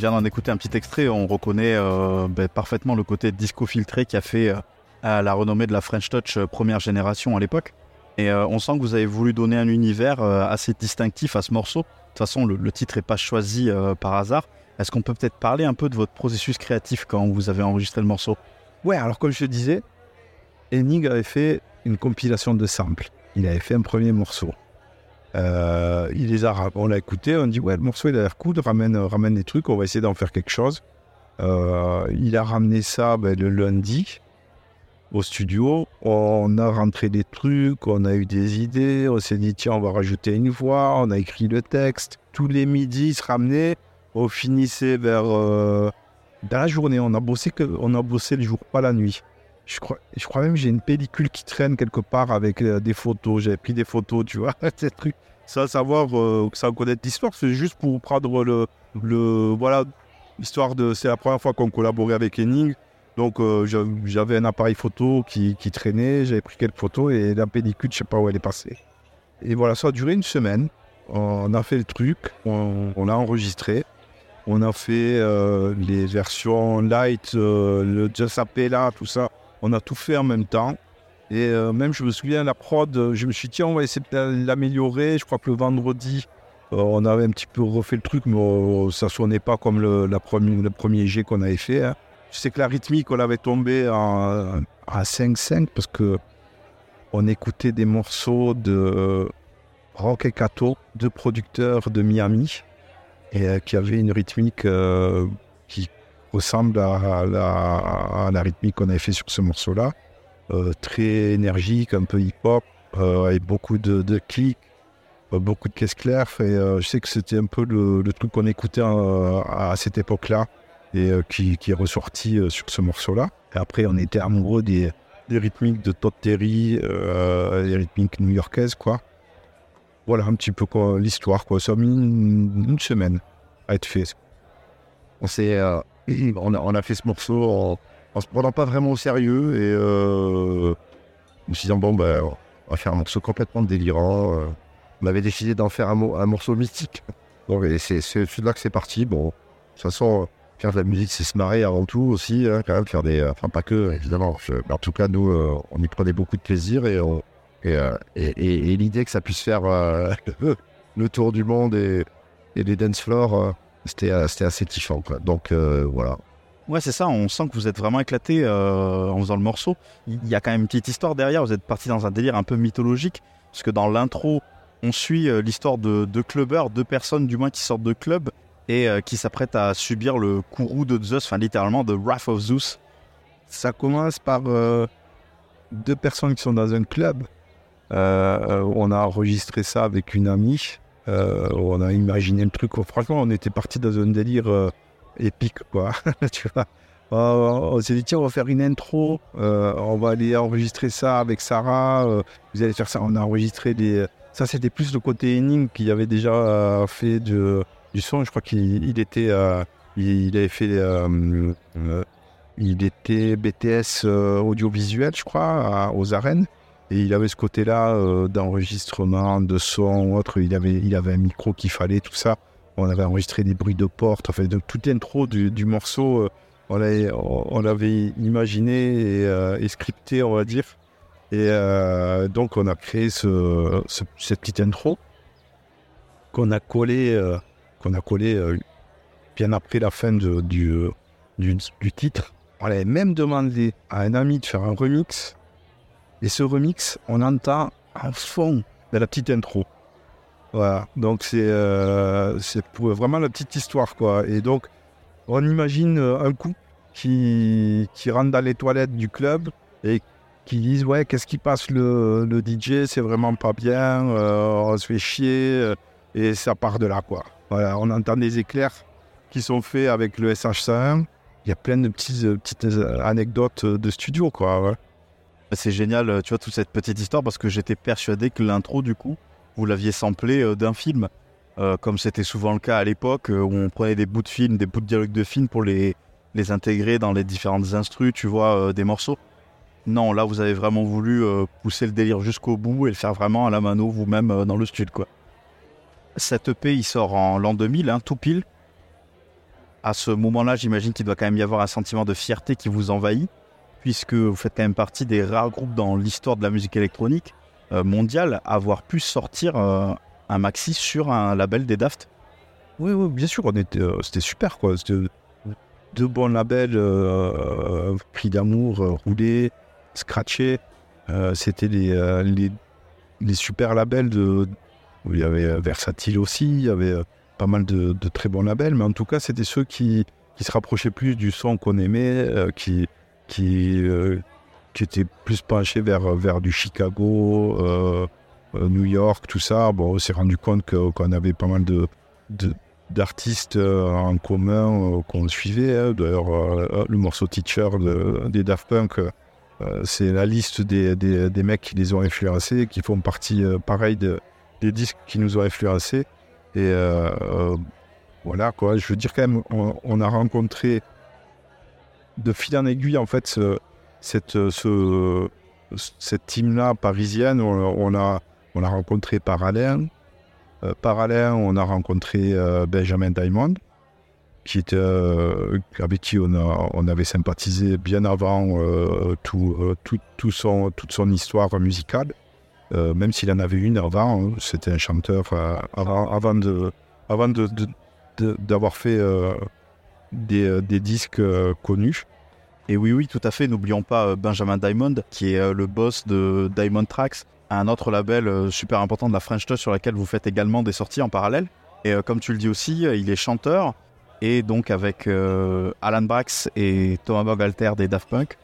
Vient d'en écouter un petit extrait, on reconnaît euh, ben, parfaitement le côté disco filtré qui a fait euh, la renommée de la French Touch euh, première génération à l'époque. Et on sent que vous avez voulu donner un univers assez distinctif à ce morceau. De toute façon, le, titre n'est pas choisi par hasard. Est-ce qu'on peut peut-être parler un peu de votre processus créatif quand vous avez enregistré le morceau? Ouais, alors comme je disais, Henning avait fait une compilation de samples. Il avait fait un premier morceau. Euh, on l'a écouté, on dit ouais le morceau il a l'air cool, ramène, ramène des trucs, on va essayer d'en faire quelque chose. Euh, il a ramené ça ben, le lundi au studio, on a rentré des trucs, on a eu des idées, on s'est dit tiens on va rajouter une voix, on a écrit le texte. Tous les midis il se ramenait, on finissait vers euh, dans la journée, on a bossé on a bossé le jour, pas la nuit. Je crois, je crois même que j'ai une pellicule qui traîne quelque part avec euh, des photos. J'avais pris des photos, tu vois, (laughs) ces trucs. Sans savoir, euh, sans connaître l'histoire, c'est juste pour prendre le, le voilà, l'histoire de. C'est la première fois qu'on collaborait avec Henning. Donc euh, j'a- j'avais un appareil photo qui, qui traînait, j'avais pris quelques photos et la pellicule, je sais pas où elle est passée. Et voilà, ça a duré une semaine. On a fait le truc, on, on l'a enregistré. On a fait euh, les versions light, euh, le Just Appella, tout ça. On a tout fait en même temps. Et euh, même, je me souviens, la prod, euh, je me suis dit, tiens, on va essayer de l'améliorer. Je crois que le vendredi, euh, on avait un petit peu refait le truc, mais euh, ça sonnait pas comme le, premier G qu'on avait fait. hein. Je sais que la rythmique, on l'avait tombé en- à 5-5 parce que on écoutait des morceaux de Rock et Cato, deux producteurs de Miami, et qui avaient une rythmique qui ressemble à la, à la rythmique qu'on avait fait sur ce morceau-là. Euh, très énergique, un peu hip-hop, euh, avec beaucoup de, de euh, beaucoup de caisses claires. Et euh, je sais que c'était un peu le, le truc qu'on écoutait à cette époque-là et qui, qui est ressorti sur ce morceau-là. Après, on était amoureux des, des rythmiques de Todd Terry, les rythmiques new-yorkaises, quoi. Voilà un petit peu l'histoire, quoi. Ça a mis une, semaine à être fait. On, s'est, (clears throat) on, a, fait ce morceau en, se prenant pas vraiment au sérieux et euh, en se disant bon ben on va faire un morceau complètement délirant. euh. on avait décidé d'en faire un, mo- un morceau mystique. (laughs) Donc c'est de là que c'est parti. Bon, de toute façon, faire de la musique, c'est se marrer avant tout aussi, hein, quand même faire des, enfin pas que évidemment. mais en tout cas, nous, euh, on y prenait beaucoup de plaisir et euh, l'idée que ça puisse faire (laughs) le tour du monde et, les dance floors, c'était euh, c'était assez kiffant. Quoi. Donc euh, voilà. Ouais, c'est ça, on sent que vous êtes vraiment éclaté euh, en faisant le morceau. Il y a quand même une petite histoire derrière, vous êtes parti dans un délire un peu mythologique, parce que dans l'intro, on suit euh, l'histoire de deux clubbers, deux personnes du moins qui sortent de club et euh, qui s'apprêtent à subir le courroux de Zeus, enfin littéralement de Wrath of Zeus. Ça commence par euh, deux personnes qui sont dans un club. Euh, on a enregistré ça avec une amie. Euh, on a imaginé le truc. Franchement, on était parti dans un délire euh, épique, quoi. (laughs) tu vois. Euh, on s'est dit, tiens, on va faire une intro. On va aller enregistrer ça avec Sarah. Vous allez faire ça. On a enregistré des. Ça, c'était plus le côté énigme qui avait déjà fait du son. Je crois qu'il il était. il, avait fait. il était BTS audiovisuel, je crois, aux arènes. Et il avait ce côté-là euh, d'enregistrement, de son, autre. Il avait, il avait un micro qu'il fallait, tout ça. On avait enregistré des bruits de porte. Enfin, de, toute l'intro du, morceau, euh, on l'avait on imaginé et, euh, et scripté, on va dire. Et donc, on a créé ce, ce- cette petite intro qu'on a collé, euh, qu'on a collé bien après la fin du, du, du titre. On avait même demandé à un ami de faire un remix. Et ce remix, on entend en fond de la petite intro. Voilà, donc c'est euh, vraiment la petite histoire, quoi. Et donc, on imagine euh, un couple qui, qui rentre dans les toilettes du club et qui disent Ouais, qu'est-ce qui passe le, le DJ C'est vraiment pas bien, euh, on se fait chier. Et ça part de là, quoi. Voilà, on entend des éclairs qui sont faits avec le SH101. Il y a plein de petites, petites anecdotes de studio, quoi. C'est génial, euh, tu vois, toute cette petite histoire, parce que j'étais persuadé que l'intro, du coup, vous l'aviez samplé euh, d'un film, Euh, comme c'était souvent le cas à l'époque, où on prenait des bouts de film, des bouts de dialogue de film pour les, intégrer dans les différentes instrus, tu vois, des morceaux. Non, là, vous avez vraiment voulu pousser le délire jusqu'au bout et le faire vraiment à la mano vous-même dans le studio, quoi. Cet EP, il sort en l'an 2000, hein, tout pile. À ce moment-là, j'imagine qu'il doit quand même y avoir un sentiment de fierté qui vous envahit, puisque vous faites quand même partie des rares groupes dans l'histoire de la musique électronique euh, mondiale à avoir pu sortir euh, un maxi sur un label des Daft. Oui, oui, bien sûr, euh, c'était super, quoi. Deux bons labels, euh, Prix d'amour, roulé, scratché. C'était les, les, super labels de. Il y avait Versatile aussi, il y avait pas mal de, très bons labels, mais en tout cas, c'était ceux qui, qui se rapprochaient plus du son qu'on aimait, qui, qui, euh, qui étaient plus penchés vers, vers du Chicago, euh, euh, New York, tout ça. Bon, on s'est rendu compte qu'on avait pas mal de, d'artistes en commun qu'on suivait. hein. D'ailleurs, le morceau Teacher de- des Daft Punk, c'est la liste des, des- des mecs qui les ont influencés, qui font partie, pareil, de- des disques qui nous ont influencés. Et voilà, quoi. Je veux dire, quand même, on a rencontré de fil en aiguille, en fait, ce- cette, ce, cette team-là parisienne. On, on a, on a rencontré par Alain. Euh, par Alain, on a rencontré euh, Benjamin Diamond, qui était, euh, avec qui on, a, on avait sympathisé bien avant euh, tout, euh, tout, tout son, toute son histoire musicale. Euh, même s'il en avait une avant, hein, c'était un chanteur euh, avant, de avant de, d'avoir fait euh, des, euh, des disques euh, connus. Et oui, oui, tout à fait. N'oublions pas euh, Benjamin Diamond, qui est le boss de Diamond Tracks, un autre label super important de la French Touch sur laquelle vous faites également des sorties en parallèle. Et comme tu le dis aussi, il est chanteur. Et donc avec Alan Brax et Thomas Bangalter des Daft Punk,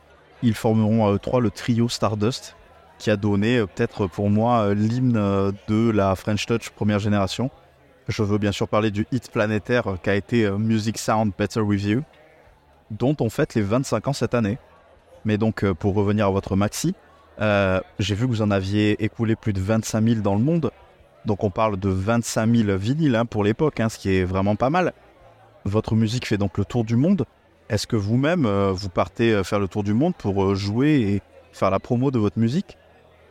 ils formeront à eux trois le trio Stardust, qui a donné peut-être pour moi l'hymne de la French Touch première génération. Je veux bien sûr parler du hit planétaire qu'a été euh, Music Sound Better With You dont on fête les 25 ans cette année. Mais donc, euh, pour revenir à votre maxi, euh, j'ai vu que vous en aviez écoulé plus de 25 000 dans le monde. Donc, on parle de 25 000 vinyles hein, pour l'époque, hein, ce qui est vraiment pas mal. Votre musique fait donc le tour du monde. Est-ce que vous-même, vous partez faire le tour du monde pour jouer et faire la promo de votre musique?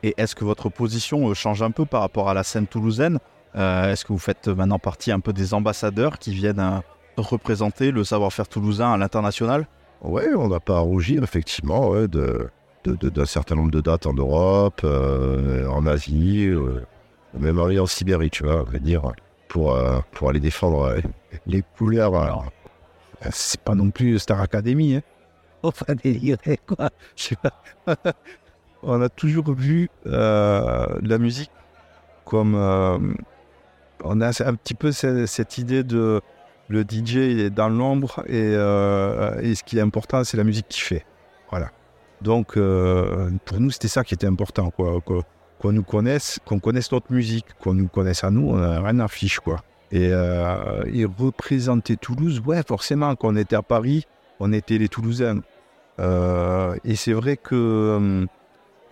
Et est-ce que votre position change un peu par rapport à la scène toulousaine? Est-ce que vous faites euh, maintenant partie un peu des ambassadeurs qui viennent euh, représenter le savoir-faire toulousain à l'international? Ouais, on n'a pas à rougir, effectivement, ouais, de, d'un certain nombre de dates en Europe, en Asie, même en Sibérie, tu vois, on va dire, pour, pour aller défendre les couleurs. Alors, c'est pas non plus Star Academy, hein. Enfin, délirer, quoi. (laughs) on a toujours vu la musique comme on a un petit peu cette, idée de le DJ est dans l'ombre euh, et, ce qui est important, c'est la musique qu'il fait. Voilà. Donc, euh, pour nous, c'était ça qui était important, quoi. Qu'on nous connaisse, qu'on connaisse notre musique, qu'on nous connaisse à nous, on n'a rien à fiche, quoi. Et, euh, et, représenter Toulouse, ouais, forcément, quand on était à Paris, on était les Toulousains. et c'est vrai que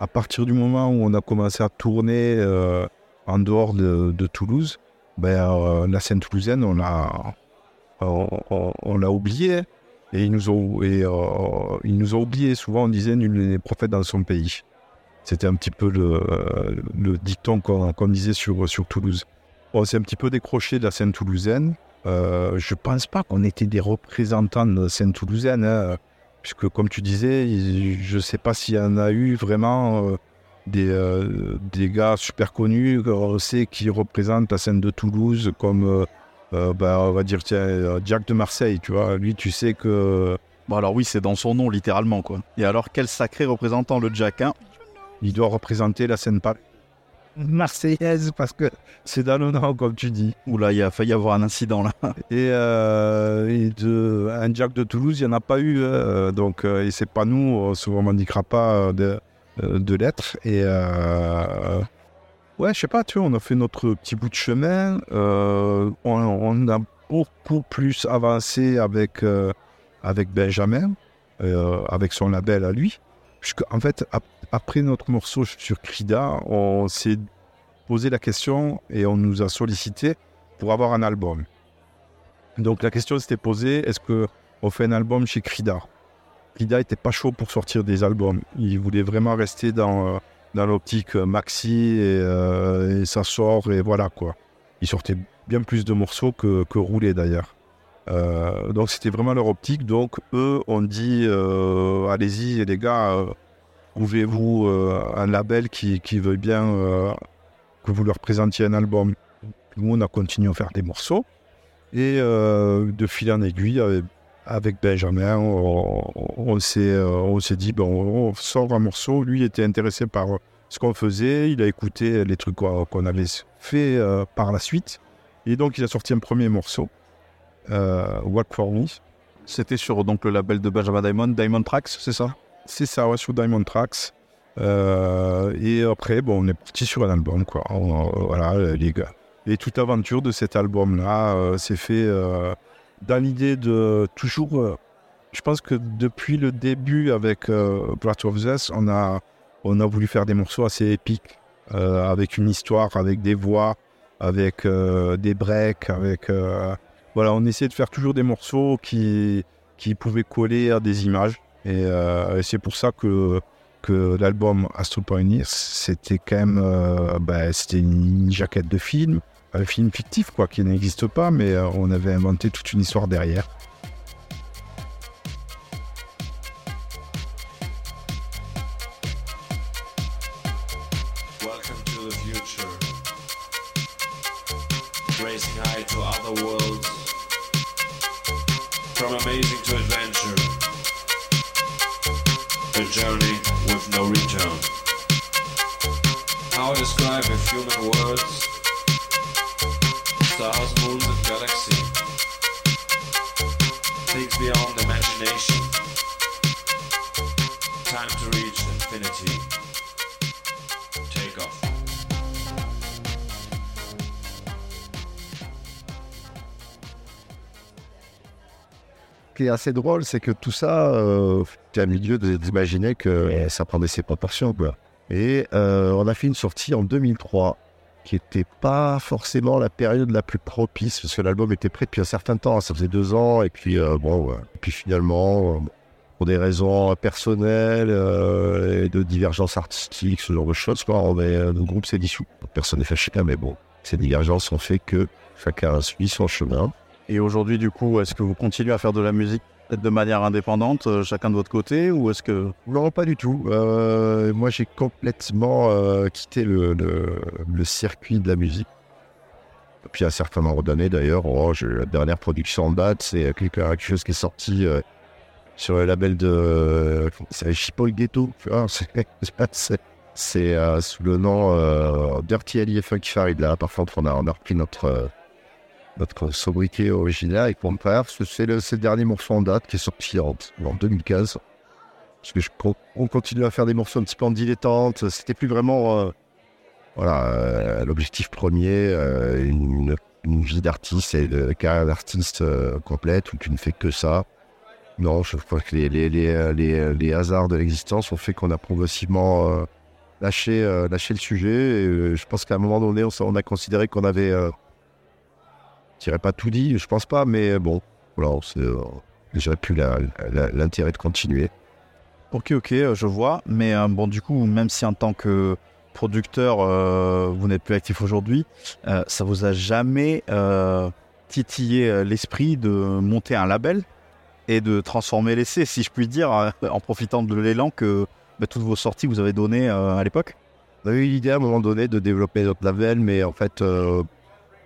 à partir du moment où on a commencé à tourner en dehors de Toulouse, ben, euh, la scène toulousaine, on l'a, on, oublié. Et ils nous ont, et, euh, ils nous ont oublié. Souvent, on disait nul n'est prophète dans son pays. C'était un petit peu le, le dicton qu'on, disait sur, sur Toulouse. On s'est un petit peu décroché de la scène toulousaine. Euh, je pense pas qu'on était des représentants de la scène toulousaine, hein, puisque comme tu disais, je ne sais pas s'il y en a eu vraiment euh, des, euh, des gars super connus, on sait qui représentent la scène de Toulouse, comme, euh, euh, bah, on va dire, tiens, Jack de Marseille, tu vois. Lui, tu sais que. Bon, alors oui, c'est dans son nom, littéralement, quoi. Et alors, quel sacré représentant, le Jack, hein Il doit représenter la scène marseillaise parce que c'est dans le nom comme tu dis. Oula, il a failli y avoir un incident là. Et, de, un Jack de Toulouse, il n'y en a pas eu. donc, et c'est pas nous, on se revendiquera pas euh, de lettres. Et euh, ouais, je sais pas, tu vois, on a fait notre petit bout de chemin. Euh, on, a beaucoup plus avancé avec, avec Benjamin, avec son label à lui. En fait, après notre morceau sur Crida, on s'est posé la question et on nous a sollicité pour avoir un album. Donc la question s'était posée, est-ce qu'on fait un album chez Crida? Lida était pas chaud pour sortir des albums. Il voulait vraiment rester dans, euh, dans l'optique euh, maxi euh, et, ça sort et voilà quoi. Il sortait bien plus de morceaux que, que roulé d'ailleurs. donc c'était vraiment leur optique. Donc eux ont dit allez-y les gars, trouvez-vous un label qui, qui veut bien que vous leur présentiez un album. Nous on a continué à faire des morceaux et de fil en aiguille avec Benjamin, on, on s'est euh, dit, bon, on sort un morceau. Lui était intéressé par ce qu'on faisait. Il a écouté les trucs qu'on avait fait euh, par la suite. Et donc, il a sorti un premier morceau, euh, What for Me. C'était sur donc, le label de Benjamin Diamond, Diamond Tracks, c'est ça? C'est ça, ouais, sur Diamond Tracks. et après, bon, on est parti sur un album, quoi. voilà, les gars. Et toute aventure de cet album-là s'est fait dans l'idée de toujours. Euh, je pense que depuis le début avec euh, Blood of Zeus, on a, on a voulu faire des morceaux assez épiques, euh, avec une histoire, avec des voix, avec des breaks, avec. voilà, on essayait de faire toujours des morceaux qui, qui pouvaient coller à des images. Et, c'est pour ça que, que l'album Astro Pioneers, c'était quand même. Ben, c'était une jaquette de film un film fictif, quoi, qui n'existe pas, mais euh, on avait inventé toute une histoire derrière. Qui est assez drôle, c'est que tout ça, euh, tu as milieu d'imaginer que ça prendait ses proportions. Quoi. Et euh, on a fait une sortie en 2003 qui n'était pas forcément la période la plus propice, parce que l'album était prêt depuis un certain temps, ça faisait deux ans, et puis euh, bon, et puis finalement, euh, pour des raisons personnelles euh, et de divergences artistiques, ce genre de choses, quoi, on le groupe s'est dissous. Personne n'est fâché, mais bon, ces divergences ont fait que chacun suit son chemin. Et aujourd'hui, du coup, est-ce que vous continuez à faire de la musique de manière indépendante, euh, chacun de votre côté, ou est-ce que Non, pas du tout. Euh, moi, j'ai complètement euh, quitté le, le- circuit de la musique. Depuis un certain nombre d'années, d'ailleurs. Oh, la dernière production en date, c'est quelque chose qui est sorti sur le label de c'est Chipol Ghetto. (laughs) c'est- sous le nom Dirty Ali et Funky Farid. Là, par contre, on a, repris notre, notre sobriquet original et faire, c'est le, dernier morceau en date qui est sorti en, en 2015. Parce que je, on continue à faire des morceaux un petit peu en dilettante. C'était plus vraiment euh, voilà, euh, l'objectif premier, euh, une, vie d'artiste et de carrière d'artiste complète où tu ne fais que ça. Non, je crois que les, hasards de l'existence ont fait qu'on a progressivement lâché, lâché le sujet. Et, je pense qu'à un moment donné, on, a considéré qu'on avait, dirais pas tout dit, je pense pas, mais bon, voilà, euh, j'aurais plus l'intérêt de continuer. Ok, ok, euh, je vois. Mais euh, bon, du coup, même si en tant que producteur, euh, vous n'êtes plus actif aujourd'hui, euh, ça vous a jamais titillé l'esprit de monter un label et de transformer l'essai, si je puis dire, en profitant de l'élan que bah, toutes vos sorties vous avez donné à l'époque? On avait eu l'idée à un moment donné de développer notre label, mais en fait,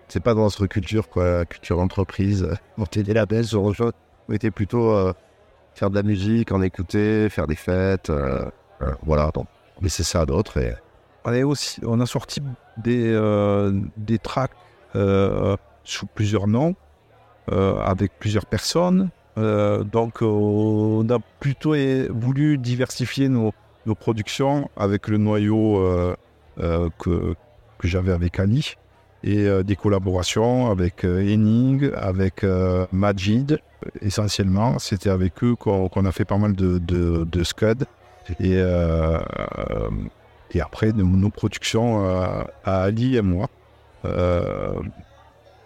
c'est pas dans notre culture, quoi, culture d'entreprise. Monter des labels autre chose. On était plutôt euh, faire de la musique, en écouter, faire des fêtes. euh, euh, voilà, donc, laisser ça à d'autres. On, on a sorti des, des tracks sous plusieurs noms, avec plusieurs personnes. Donc, on a plutôt voulu diversifier nos, nos productions avec le noyau que, que j'avais avec Ali et euh, des collaborations avec euh, Henning, avec euh, Majid. Essentiellement, c'était avec eux qu'on a fait pas mal de, de, de scud. Et, euh, euh, et après, nos, nos productions à Ali et moi.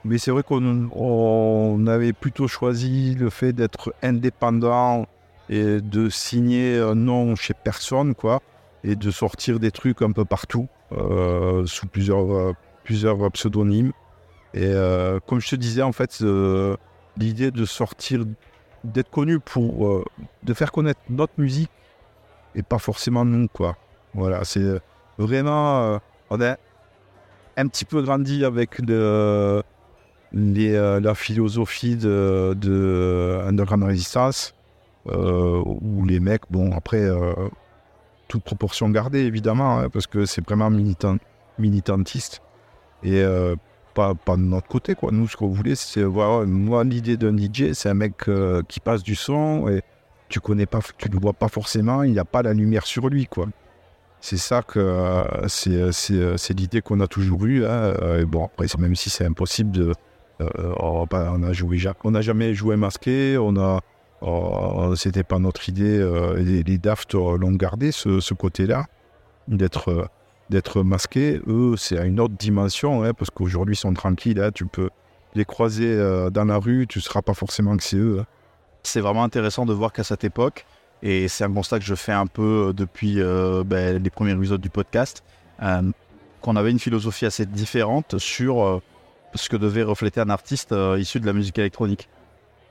Mais c'est vrai qu'on on avait plutôt choisi le fait d'être indépendant et de signer nom chez personne, quoi, et de sortir des trucs un peu partout, sous plusieurs, plusieurs pseudonymes. Et euh, comme je te disais, en fait, euh, l'idée de sortir, d'être connu pour, euh, de faire connaître notre musique et pas forcément nous, quoi. Voilà, c'est vraiment, on a un petit peu grandi avec le, la philosophie de, de Underground Resistance, où les mecs, bon, après, toute proportion gardée, évidemment, hein, parce que c'est vraiment militant, militantiste. Et euh, pas, de notre côté, quoi. Nous, ce qu'on voulait, c'est voir, moi, l'idée d'un DJ, c'est un mec euh, qui passe du son et tu connais pas, tu le vois pas forcément, il n'y a pas la lumière sur lui, quoi. C'est ça que euh, c'est, l'idée qu'on a toujours eue. hein. Bon, après, même si c'est impossible de. euh, on, va- on a joué, on n'a jamais joué masqué, on a. oh, c'était pas notre idée. les, les Daft l'ont gardé ce, côté-là, d'être d'être masqué. Eux, c'est à une autre dimension, hein, parce qu'aujourd'hui, ils sont tranquilles. hein, tu peux les croiser euh, dans la rue, tu ne seras pas forcément que c'est eux. hein. C'est vraiment intéressant de voir qu'à cette époque, et c'est un constat que je fais un peu euh, depuis euh, ben, les premiers épisodes du podcast, qu'on avait une philosophie assez différente sur ce que devait refléter un artiste issu de la musique électronique.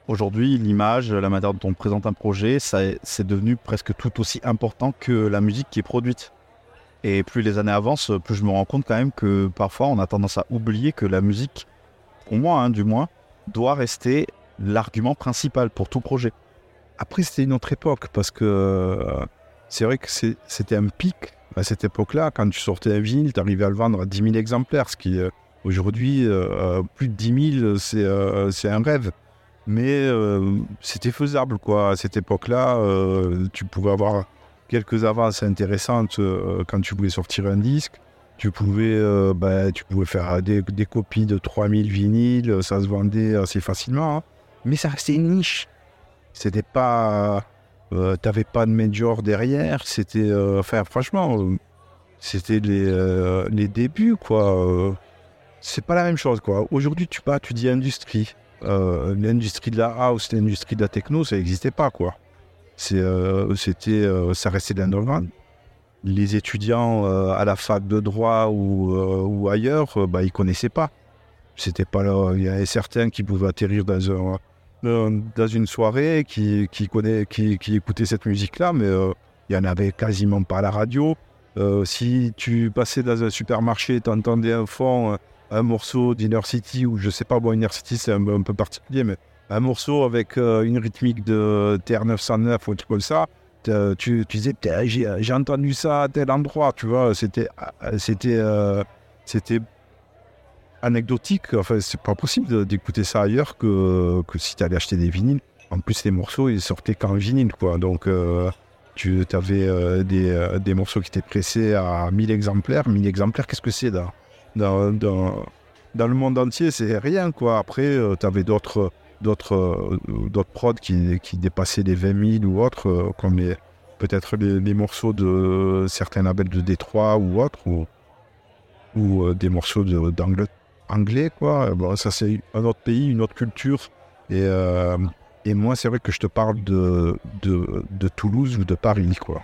Aujourd'hui, l'image, la manière dont on présente un projet, c'est devenu presque tout aussi important que la musique qui est produite. Et plus les années avancent, plus je me rends compte quand même que parfois on a tendance à oublier que la musique, pour moi hein, du moins, doit rester l'argument principal pour tout projet. Après, c'était une autre époque parce que euh, c'est vrai que c'était un pic à cette époque-là. Quand tu sortais un vinyle, tu arrivais à le vendre à 10 000 exemplaires, ce qui euh, aujourd'hui, euh, plus de 10 000, c'est un rêve. Mais c'était faisable, quoi. À cette époque-là, tu pouvais avoir quelques avances intéressantes euh, quand tu voulais sortir un disque. Tu pouvais, euh, bah, tu pouvais faire des, des copies de 3000 vinyles, ça se vendait assez facilement. hein. Mais ça restait une niche c'était pas euh, t'avais pas de major derrière c'était euh, enfin franchement euh, c'était les, euh, les débuts quoi euh, c'est pas la même chose quoi aujourd'hui tu tu dis industrie Euh, l'industrie de la house l'industrie de la techno ça n'existait pas quoi euh, c'était euh, ça restait de l'underground les étudiants euh, à la fac de droit ou, euh, ou ailleurs euh, bah ils connaissaient pas c'était pas là il y avait certains qui pouvaient atterrir dans un dans, une soirée qui, qui, connaît, qui, qui écoutait cette musique-là, mais euh, il y en avait quasiment pas à la radio. Euh, si tu passais dans un supermarché, tu entendais un fond, un morceau d'Inner City, ou je sais pas, bon, Inner City c'est un, un peu particulier, mais un morceau avec euh, une rythmique de TR-909 ou un truc comme ça, tu, tu disais, j'ai entendu ça à tel endroit, tu vois, c'était euh, euh, anecdotique, enfin, c'est pas possible d'écouter ça ailleurs que, que si tu allais acheter des vinyles. En plus, les morceaux, ils sortaient qu'en vinyle, quoi, donc euh, tu avais des, euh, des morceaux qui étaient pressés à 1000 exemplaires. 1000 exemplaires, qu'est-ce que c'est dans, dans, dans, dans le monde entier? C'est rien, quoi. Après, tu avais d'autres d'autres euh, d'autres prods qui, qui dépassaient les 20 000 ou autres, euh, comme les- peut-être les, morceaux de certains labels de Détroit ou autres, ou, ou euh, des morceaux d'anglais, anglais, quoi. Bon, ça, c'est un autre pays, une autre culture. Et, et moi, c'est vrai que je te parle de, de, de Toulouse ou de Paris, quoi.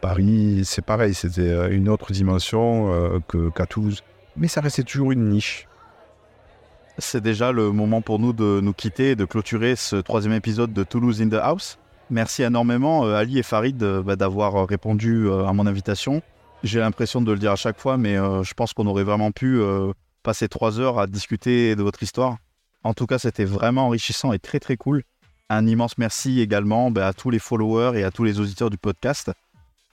Paris, c'est pareil, c'était une autre dimension euh, qu'à Toulouse. Mais ça restait toujours une niche. C'est déjà le moment pour nous de nous quitter et de clôturer ce troisième épisode de Toulouse in the House. Merci énormément euh, Ali et Farid euh, bah, d'avoir euh, répondu à mon invitation. J'ai l'impression de le dire à chaque fois, mais je pense qu'on aurait vraiment pu passer trois heures à discuter de votre histoire. En tout cas, c'était vraiment enrichissant et très très cool. Un immense merci également bah, à tous les followers et à tous les auditeurs du podcast.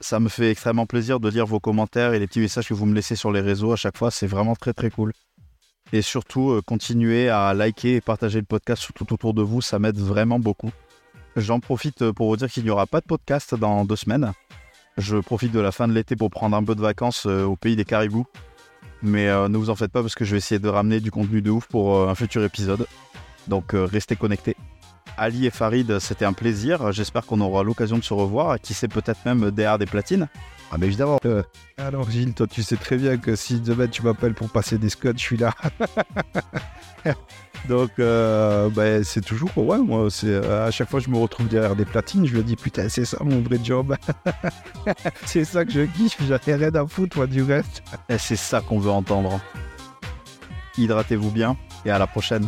Ça me fait extrêmement plaisir de lire vos commentaires et les petits messages que vous me laissez sur les réseaux à chaque fois. C'est vraiment très très cool. Et surtout, euh, continuez à liker et partager le podcast tout autour de vous, ça m'aide vraiment beaucoup. J'en profite euh, pour vous dire qu'il n'y aura pas de podcast dans deux semaines. Je profite de la fin de l'été pour prendre un peu de vacances euh, au pays des caribous. Mais ne vous en faites pas parce que je vais essayer de ramener du contenu de ouf pour un futur épisode. Donc restez connectés. Ali et Farid, c'était un plaisir. J'espère qu'on aura l'occasion de se revoir. Qui sait peut-être même derrière des platines. Ah, mais évidemment. Alors Gilles, toi tu sais très bien que si demain tu m'appelles pour passer des scuds, je suis là. (laughs) Donc euh, ben, c'est toujours, ouais, moi, c'est euh, à chaque fois que je me retrouve derrière des platines, je me dis putain c'est ça mon vrai job. (laughs) c'est ça que je kiffe, j'en ai rien à foutre moi du reste. Et c'est ça qu'on veut entendre. Hydratez-vous bien et à la prochaine.